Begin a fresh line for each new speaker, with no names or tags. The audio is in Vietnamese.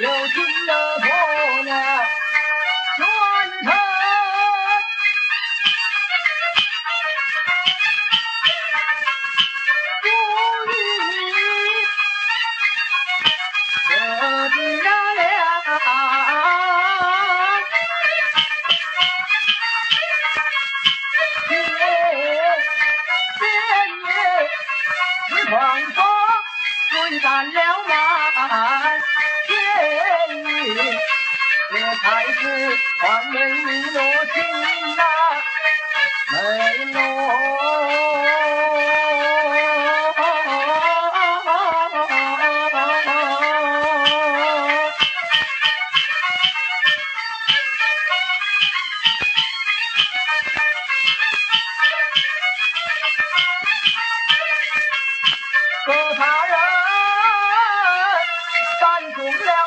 有情的婆娘全城如玉，可知了。天边夜是狂风追赶了满。 是黄梅落尽啊，梅落，其他人赶中了。